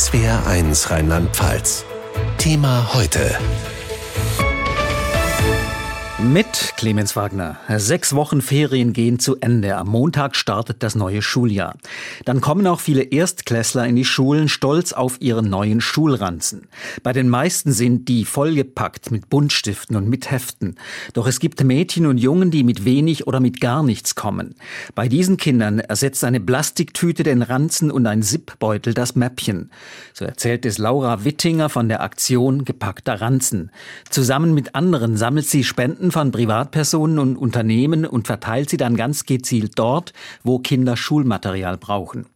SWR1 Rheinland-Pfalz. Thema heute. Mit Clemens Wagner. Sechs Wochen Ferien gehen zu Ende. Am Montag startet das neue Schuljahr. Dann kommen auch viele Erstklässler in die Schulen stolz auf ihren neuen Schulranzen. Bei den meisten sind die vollgepackt mit Buntstiften und mit Heften. Doch es gibt Mädchen und Jungen, die mit wenig oder mit gar nichts kommen. Bei diesen Kindern ersetzt eine Plastiktüte den Ranzen und ein Zipbeutel das Mäppchen. So erzählt es Laura Wittinger von der Aktion Gepackter Ranzen. Zusammen mit anderen sammelt sie Spenden von Privatpersonen und Unternehmen und verteilt sie dann ganz gezielt dort, wo Kinder Schulmaterial brauchen.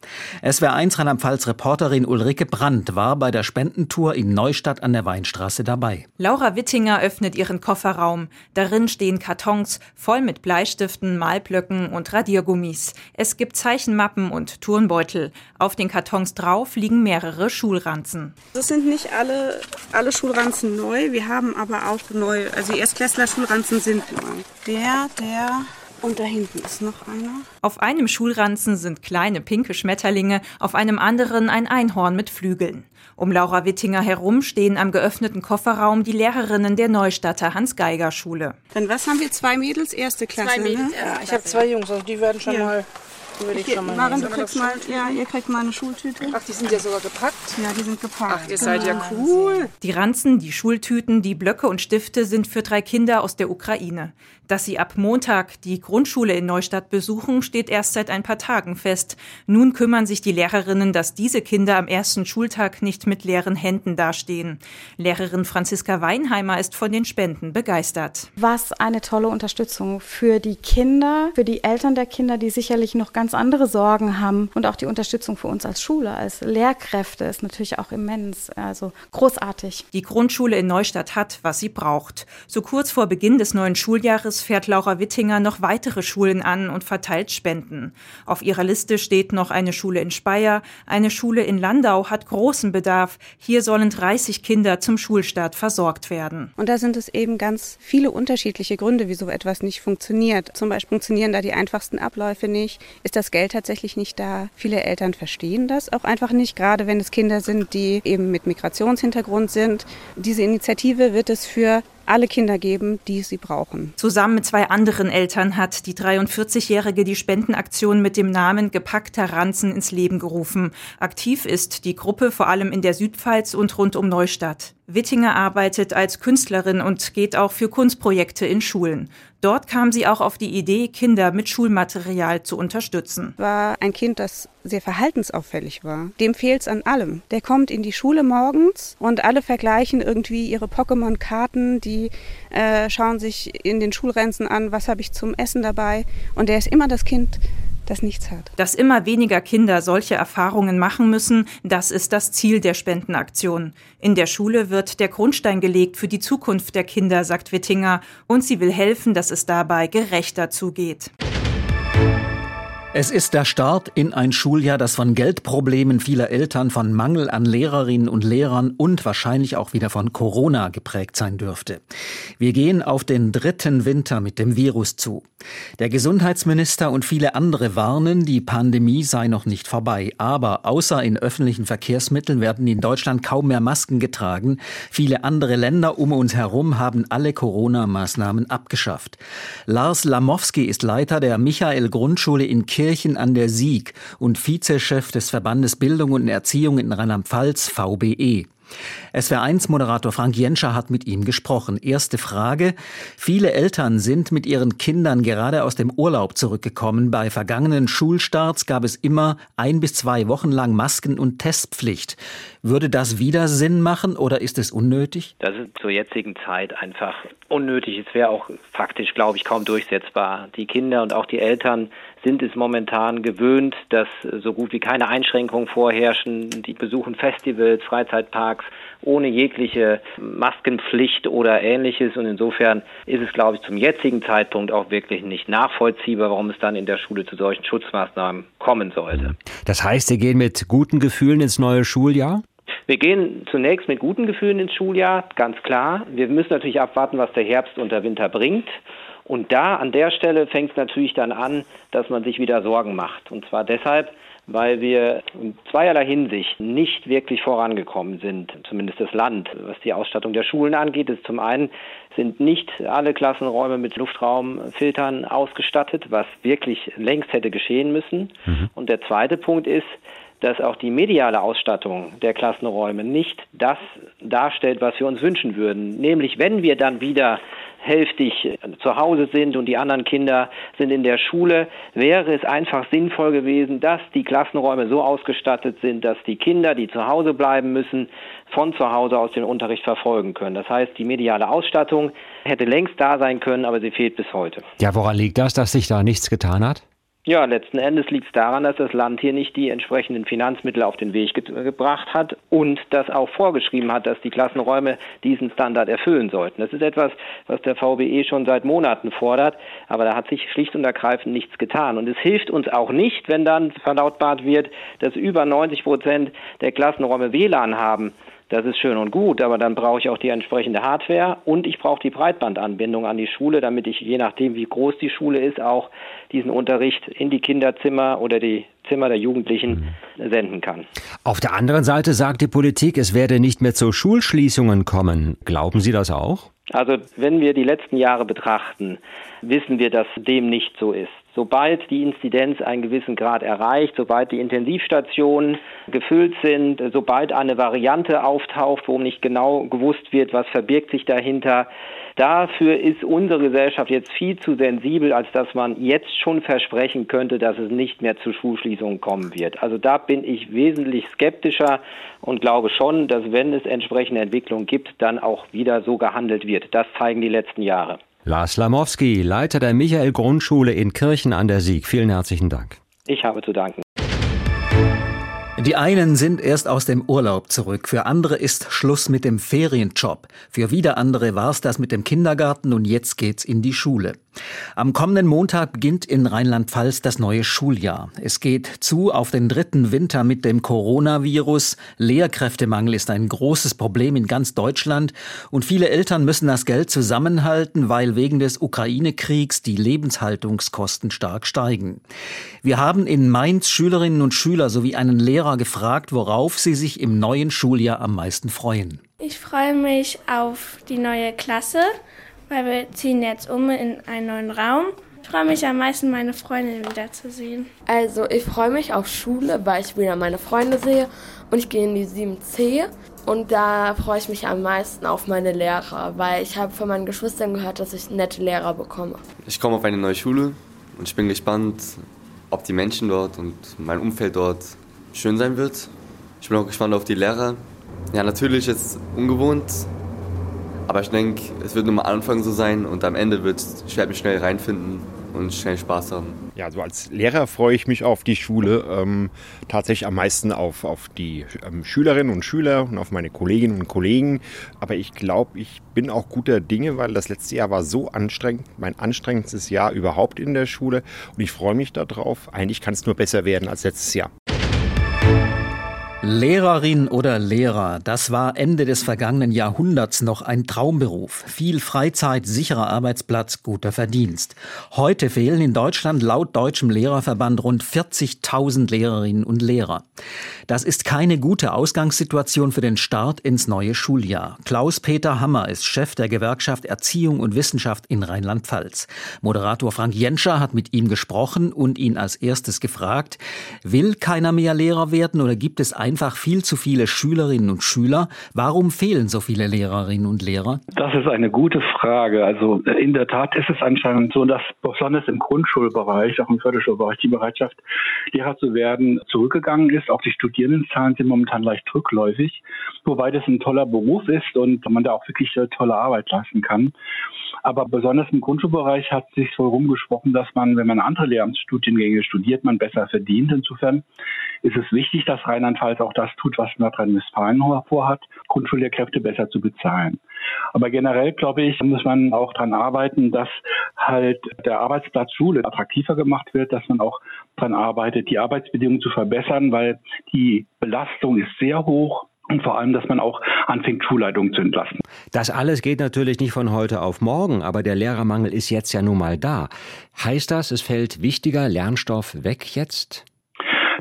SWR1 Rheinland-Pfalz Reporterin Ulrike Brandt war bei der Spendentour in Neustadt an der Weinstraße dabei. Laura Wittinger öffnet ihren Kofferraum. Darin stehen Kartons voll mit Bleistiften, Malblöcken und Radiergummis. Es gibt Zeichenmappen und Turnbeutel. Auf den Kartons drauf liegen mehrere Schulranzen. Das sind nicht alle, alle Schulranzen neu. Wir haben aber auch neu, also die Erstklässler Schulranzen sind. Der, der und da hinten ist noch einer. Auf einem Schulranzen sind kleine pinke Schmetterlinge, auf einem anderen ein Einhorn mit Flügeln. Um Laura Wittinger herum stehen am geöffneten Kofferraum die Lehrerinnen der Neustadter Hans-Geiger-Schule. Dann was haben wir? Zwei Mädels, erste Klasse, zwei Mädels, ne? Ja, ich habe zwei Jungs, also die werden schon ja. mal würde ich schon mal Maren, du kriegst mal, ja, ihr kriegt mal eine Schultüte. Ach, die sind ja sogar gepackt? Ja, die sind gepackt. Ach, ihr seid ja cool. Die Ranzen, die Schultüten, die Blöcke und Stifte sind für drei Kinder aus der Ukraine. Dass sie ab Montag die Grundschule in Neustadt besuchen, steht erst seit ein paar Tagen fest. Nun kümmern sich die Lehrerinnen, dass diese Kinder am ersten Schultag nicht mit leeren Händen dastehen. Lehrerin Franziska Weinheimer ist von den Spenden begeistert. Was eine tolle Unterstützung für die Kinder, für die Eltern der Kinder, die sicherlich noch ganz andere Sorgen haben und auch die Unterstützung für uns als Schule, als Lehrkräfte ist natürlich auch immens, also großartig. Die Grundschule in Neustadt hat, was sie braucht. So kurz vor Beginn des neuen Schuljahres Jahres fährt Laura Wittinger noch weitere Schulen an und verteilt Spenden. Auf ihrer Liste steht noch eine Schule in Speyer. Eine Schule in Landau hat großen Bedarf. Hier sollen 30 Kinder zum Schulstart versorgt werden. Und da sind es eben ganz viele unterschiedliche Gründe, wieso etwas nicht funktioniert. Zum Beispiel funktionieren da die einfachsten Abläufe nicht. Ist das Geld tatsächlich nicht da? Viele Eltern verstehen das auch einfach nicht, gerade wenn es Kinder sind, die eben mit Migrationshintergrund sind. Diese Initiative wird es für alle Kinder geben, die sie brauchen. Zusammen mit zwei anderen Eltern hat die 43-Jährige die Spendenaktion mit dem Namen Gepackter Ranzen ins Leben gerufen. Aktiv ist die Gruppe vor allem in der Südpfalz und rund um Neustadt. Wittinger arbeitet als Künstlerin und geht auch für Kunstprojekte in Schulen. Dort kam sie auch auf die Idee, Kinder mit Schulmaterial zu unterstützen. War ein Kind, das sehr verhaltensauffällig war. Dem fehlt es an allem. Der kommt in die Schule morgens und alle vergleichen irgendwie ihre Pokémon-Karten, die äh, schauen sich in den Schulrenzen an, was habe ich zum Essen dabei. Und der ist immer das Kind, das nichts hat. Dass immer weniger Kinder solche Erfahrungen machen müssen, das ist das Ziel der Spendenaktion. In der Schule wird der Grundstein gelegt für die Zukunft der Kinder, sagt Wittinger, und sie will helfen, dass es dabei gerechter zugeht. Es ist der Start in ein Schuljahr, das von Geldproblemen vieler Eltern, von Mangel an Lehrerinnen und Lehrern und wahrscheinlich auch wieder von Corona geprägt sein dürfte. Wir gehen auf den dritten Winter mit dem Virus zu. Der Gesundheitsminister und viele andere warnen, die Pandemie sei noch nicht vorbei. Aber außer in öffentlichen Verkehrsmitteln werden in Deutschland kaum mehr Masken getragen. Viele andere Länder um uns herum haben alle Corona-Maßnahmen abgeschafft. Lars Lamowski ist Leiter der Michael Grundschule in Kirch Kirchen an der Sieg und Vizechef des Verbandes Bildung und Erziehung in Rheinland-Pfalz VBE. SWR1-Moderator Frank Jenscher hat mit ihm gesprochen. Erste Frage. Viele Eltern sind mit ihren Kindern gerade aus dem Urlaub zurückgekommen. Bei vergangenen Schulstarts gab es immer ein bis zwei Wochen lang Masken- und Testpflicht. Würde das wieder Sinn machen oder ist es unnötig? Das ist zur jetzigen Zeit einfach unnötig. Es wäre auch faktisch, glaube ich, kaum durchsetzbar. Die Kinder und auch die Eltern sind es momentan gewöhnt, dass so gut wie keine Einschränkungen vorherrschen. Die besuchen Festivals, Freizeitparks ohne jegliche Maskenpflicht oder ähnliches. Und insofern ist es, glaube ich, zum jetzigen Zeitpunkt auch wirklich nicht nachvollziehbar, warum es dann in der Schule zu solchen Schutzmaßnahmen kommen sollte. Das heißt, Sie gehen mit guten Gefühlen ins neue Schuljahr? Wir gehen zunächst mit guten Gefühlen ins Schuljahr, ganz klar. Wir müssen natürlich abwarten, was der Herbst und der Winter bringt. Und da, an der Stelle, fängt es natürlich dann an, dass man sich wieder Sorgen macht. Und zwar deshalb, weil wir in zweierlei Hinsicht nicht wirklich vorangekommen sind, zumindest das Land, was die Ausstattung der Schulen angeht. Ist zum einen sind nicht alle Klassenräume mit Luftraumfiltern ausgestattet, was wirklich längst hätte geschehen müssen. Mhm. Und der zweite Punkt ist, dass auch die mediale Ausstattung der Klassenräume nicht das darstellt, was wir uns wünschen würden. Nämlich, wenn wir dann wieder hälftig zu Hause sind und die anderen Kinder sind in der Schule, wäre es einfach sinnvoll gewesen, dass die Klassenräume so ausgestattet sind, dass die Kinder, die zu Hause bleiben müssen, von zu Hause aus den Unterricht verfolgen können. Das heißt, die mediale Ausstattung hätte längst da sein können, aber sie fehlt bis heute. Ja, woran liegt das, dass sich da nichts getan hat? Ja, letzten Endes liegt es daran, dass das Land hier nicht die entsprechenden Finanzmittel auf den Weg ge gebracht hat und das auch vorgeschrieben hat, dass die Klassenräume diesen Standard erfüllen sollten. Das ist etwas, was der VBE schon seit Monaten fordert, aber da hat sich schlicht und ergreifend nichts getan. Und es hilft uns auch nicht, wenn dann verlautbart wird, dass über 90 Prozent der Klassenräume WLAN haben. Das ist schön und gut, aber dann brauche ich auch die entsprechende Hardware und ich brauche die Breitbandanbindung an die Schule, damit ich je nachdem, wie groß die Schule ist, auch diesen Unterricht in die Kinderzimmer oder die Zimmer der Jugendlichen mhm. senden kann. Auf der anderen Seite sagt die Politik, es werde nicht mehr zu Schulschließungen kommen. Glauben Sie das auch? Also wenn wir die letzten Jahre betrachten, wissen wir, dass dem nicht so ist. Sobald die Inzidenz einen gewissen Grad erreicht, sobald die Intensivstationen gefüllt sind, sobald eine Variante auftaucht, wo nicht genau gewusst wird, was verbirgt sich dahinter, dafür ist unsere Gesellschaft jetzt viel zu sensibel, als dass man jetzt schon versprechen könnte, dass es nicht mehr zu Schulschließungen kommen wird. Also da bin ich wesentlich skeptischer und glaube schon, dass wenn es entsprechende Entwicklungen gibt, dann auch wieder so gehandelt wird. Das zeigen die letzten Jahre. Lars Lamowski, Leiter der Michael Grundschule in Kirchen an der Sieg. Vielen herzlichen Dank. Ich habe zu danken. Die einen sind erst aus dem Urlaub zurück, für andere ist Schluss mit dem Ferienjob, für wieder andere war es das mit dem Kindergarten und jetzt geht's in die Schule. Am kommenden Montag beginnt in Rheinland-Pfalz das neue Schuljahr. Es geht zu auf den dritten Winter mit dem Coronavirus. Lehrkräftemangel ist ein großes Problem in ganz Deutschland und viele Eltern müssen das Geld zusammenhalten, weil wegen des Ukraine-Kriegs die Lebenshaltungskosten stark steigen. Wir haben in Mainz Schülerinnen und Schüler sowie einen Lehrer gefragt, worauf sie sich im neuen Schuljahr am meisten freuen. Ich freue mich auf die neue Klasse weil wir ziehen jetzt um in einen neuen Raum. Ich freue mich am meisten, meine Freundin wiederzusehen. Also ich freue mich auf Schule, weil ich wieder meine Freunde sehe und ich gehe in die 7C und da freue ich mich am meisten auf meine Lehrer, weil ich habe von meinen Geschwistern gehört, dass ich nette Lehrer bekomme. Ich komme auf eine neue Schule und ich bin gespannt, ob die Menschen dort und mein Umfeld dort schön sein wird. Ich bin auch gespannt auf die Lehrer. Ja, natürlich ist es ungewohnt, aber ich denke, es wird nur am Anfang so sein und am Ende wird ich werde mich schnell reinfinden und schnell Spaß haben. Ja, also als Lehrer freue ich mich auf die Schule, ähm, tatsächlich am meisten auf, auf die ähm, Schülerinnen und Schüler und auf meine Kolleginnen und Kollegen. Aber ich glaube, ich bin auch guter Dinge, weil das letzte Jahr war so anstrengend, mein anstrengendstes Jahr überhaupt in der Schule. Und ich freue mich darauf. Eigentlich kann es nur besser werden als letztes Jahr. Lehrerin oder Lehrer, das war Ende des vergangenen Jahrhunderts noch ein Traumberuf. Viel Freizeit, sicherer Arbeitsplatz, guter Verdienst. Heute fehlen in Deutschland laut Deutschem Lehrerverband rund 40.000 Lehrerinnen und Lehrer. Das ist keine gute Ausgangssituation für den Start ins neue Schuljahr. Klaus-Peter Hammer ist Chef der Gewerkschaft Erziehung und Wissenschaft in Rheinland-Pfalz. Moderator Frank Jenscher hat mit ihm gesprochen und ihn als erstes gefragt, will keiner mehr Lehrer werden oder gibt es ein einfach viel zu viele Schülerinnen und Schüler. Warum fehlen so viele Lehrerinnen und Lehrer? Das ist eine gute Frage. Also äh, in der Tat ist es anscheinend so, dass besonders im Grundschulbereich, auch im Förderschulbereich, die Bereitschaft, Lehrer zu werden, zurückgegangen ist. Auch die Studierendenzahlen sind momentan leicht rückläufig, wobei das ein toller Beruf ist und man da auch wirklich äh, tolle Arbeit leisten kann. Aber besonders im Grundschulbereich hat sich so rumgesprochen, dass man, wenn man andere Lehramtsstudiengänge studiert, man besser verdient. Insofern ist es wichtig, dass Rheinland-Pfalz auch das tut, was Nordrhein-Westfalen vorhat, Grundschullehrkräfte besser zu bezahlen. Aber generell, glaube ich, muss man auch daran arbeiten, dass halt der Arbeitsplatz Schule attraktiver gemacht wird, dass man auch daran arbeitet, die Arbeitsbedingungen zu verbessern, weil die Belastung ist sehr hoch und vor allem, dass man auch anfängt, Schulleitungen zu entlasten. Das alles geht natürlich nicht von heute auf morgen, aber der Lehrermangel ist jetzt ja nun mal da. Heißt das, es fällt wichtiger Lernstoff weg jetzt?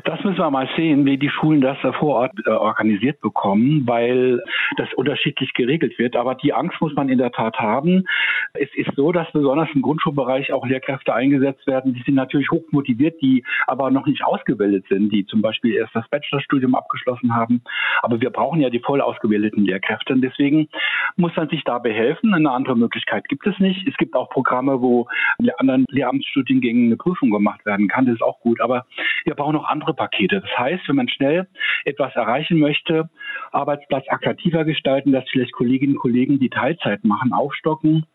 Das müssen wir mal sehen, wie die Schulen das vor Ort äh, organisiert bekommen, weil das unterschiedlich geregelt wird. Aber die Angst muss man in der Tat haben. Es ist so, dass besonders im Grundschulbereich auch Lehrkräfte eingesetzt werden. Die sind natürlich hoch motiviert, die aber noch nicht ausgebildet sind, die zum Beispiel erst das Bachelorstudium abgeschlossen haben. Aber wir brauchen ja die voll ausgebildeten Lehrkräfte. Und deswegen muss man sich da behelfen. Eine andere Möglichkeit gibt es nicht. Es gibt auch Programme, wo in anderen Lehramtsstudiengängen eine Prüfung gemacht werden kann. Das ist auch gut. Aber wir brauchen noch andere Pakete. Das heißt, wenn man schnell etwas erreichen möchte, Arbeitsplatz attraktiver gestalten, dass vielleicht Kolleginnen und Kollegen, die Teilzeit machen, aufstocken,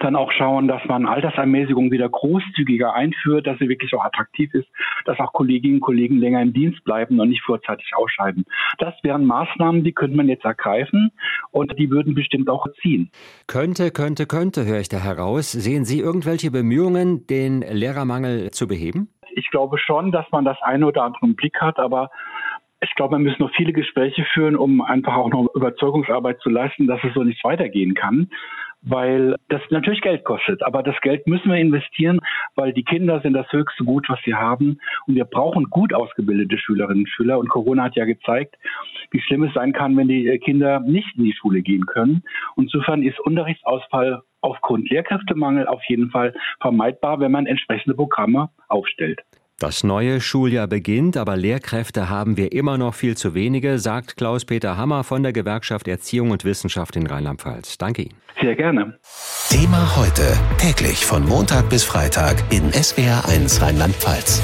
dann auch schauen, dass man Altersermäßigung wieder großzügiger einführt, dass sie wirklich auch attraktiv ist, dass auch Kolleginnen und Kollegen länger im Dienst bleiben und nicht vorzeitig ausscheiden. Das wären Maßnahmen, die könnte man jetzt ergreifen und die würden bestimmt auch ziehen. Könnte, könnte, könnte, höre ich da heraus. Sehen Sie irgendwelche Bemühungen, den Lehrermangel zu beheben? Ich glaube schon, dass man das eine oder andere im Blick hat, aber ich glaube, man muss noch viele Gespräche führen, um einfach auch noch Überzeugungsarbeit zu leisten, dass es so nicht weitergehen kann weil das natürlich Geld kostet. Aber das Geld müssen wir investieren, weil die Kinder sind das höchste Gut, was sie haben. Und wir brauchen gut ausgebildete Schülerinnen und Schüler. Und Corona hat ja gezeigt, wie schlimm es sein kann, wenn die Kinder nicht in die Schule gehen können. Und insofern ist Unterrichtsausfall aufgrund Lehrkräftemangel auf jeden Fall vermeidbar, wenn man entsprechende Programme aufstellt. Das neue Schuljahr beginnt, aber Lehrkräfte haben wir immer noch viel zu wenige, sagt Klaus-Peter Hammer von der Gewerkschaft Erziehung und Wissenschaft in Rheinland-Pfalz. Danke Ihnen. Sehr gerne. Thema heute, täglich von Montag bis Freitag in SWR1 Rheinland-Pfalz.